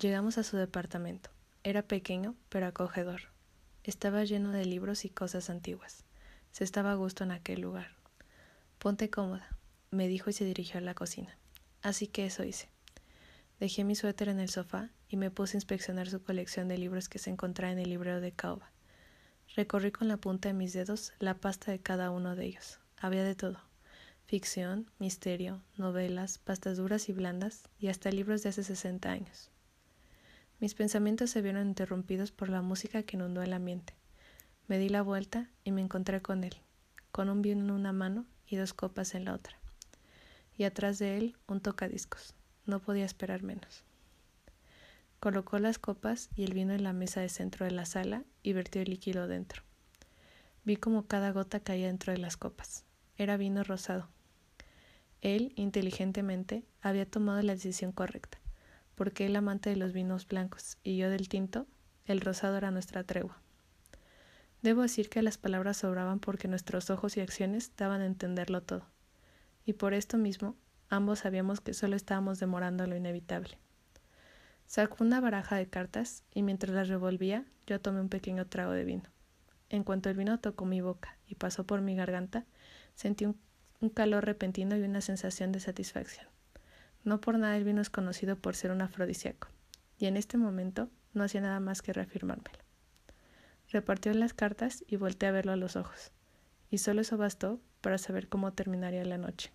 Llegamos a su departamento. Era pequeño, pero acogedor. Estaba lleno de libros y cosas antiguas. Se estaba a gusto en aquel lugar. Ponte cómoda, me dijo y se dirigió a la cocina. Así que eso hice. Dejé mi suéter en el sofá y me puse a inspeccionar su colección de libros que se encontraba en el librero de Caoba. Recorrí con la punta de mis dedos la pasta de cada uno de ellos. Había de todo. Ficción, misterio, novelas, pastas duras y blandas, y hasta libros de hace sesenta años. Mis pensamientos se vieron interrumpidos por la música que inundó el ambiente. Me di la vuelta y me encontré con él, con un vino en una mano y dos copas en la otra. Y atrás de él un tocadiscos. No podía esperar menos. Colocó las copas y el vino en la mesa de centro de la sala y vertió el líquido dentro. Vi como cada gota caía dentro de las copas. Era vino rosado. Él, inteligentemente, había tomado la decisión correcta porque él amante de los vinos blancos y yo del tinto, el rosado era nuestra tregua. Debo decir que las palabras sobraban porque nuestros ojos y acciones daban a entenderlo todo, y por esto mismo ambos sabíamos que solo estábamos demorando lo inevitable. Sacó una baraja de cartas y mientras las revolvía yo tomé un pequeño trago de vino. En cuanto el vino tocó mi boca y pasó por mi garganta, sentí un, un calor repentino y una sensación de satisfacción. No por nada el vino es conocido por ser un afrodisíaco, y en este momento no hacía nada más que reafirmármelo. Repartió las cartas y volteé a verlo a los ojos, y solo eso bastó para saber cómo terminaría la noche.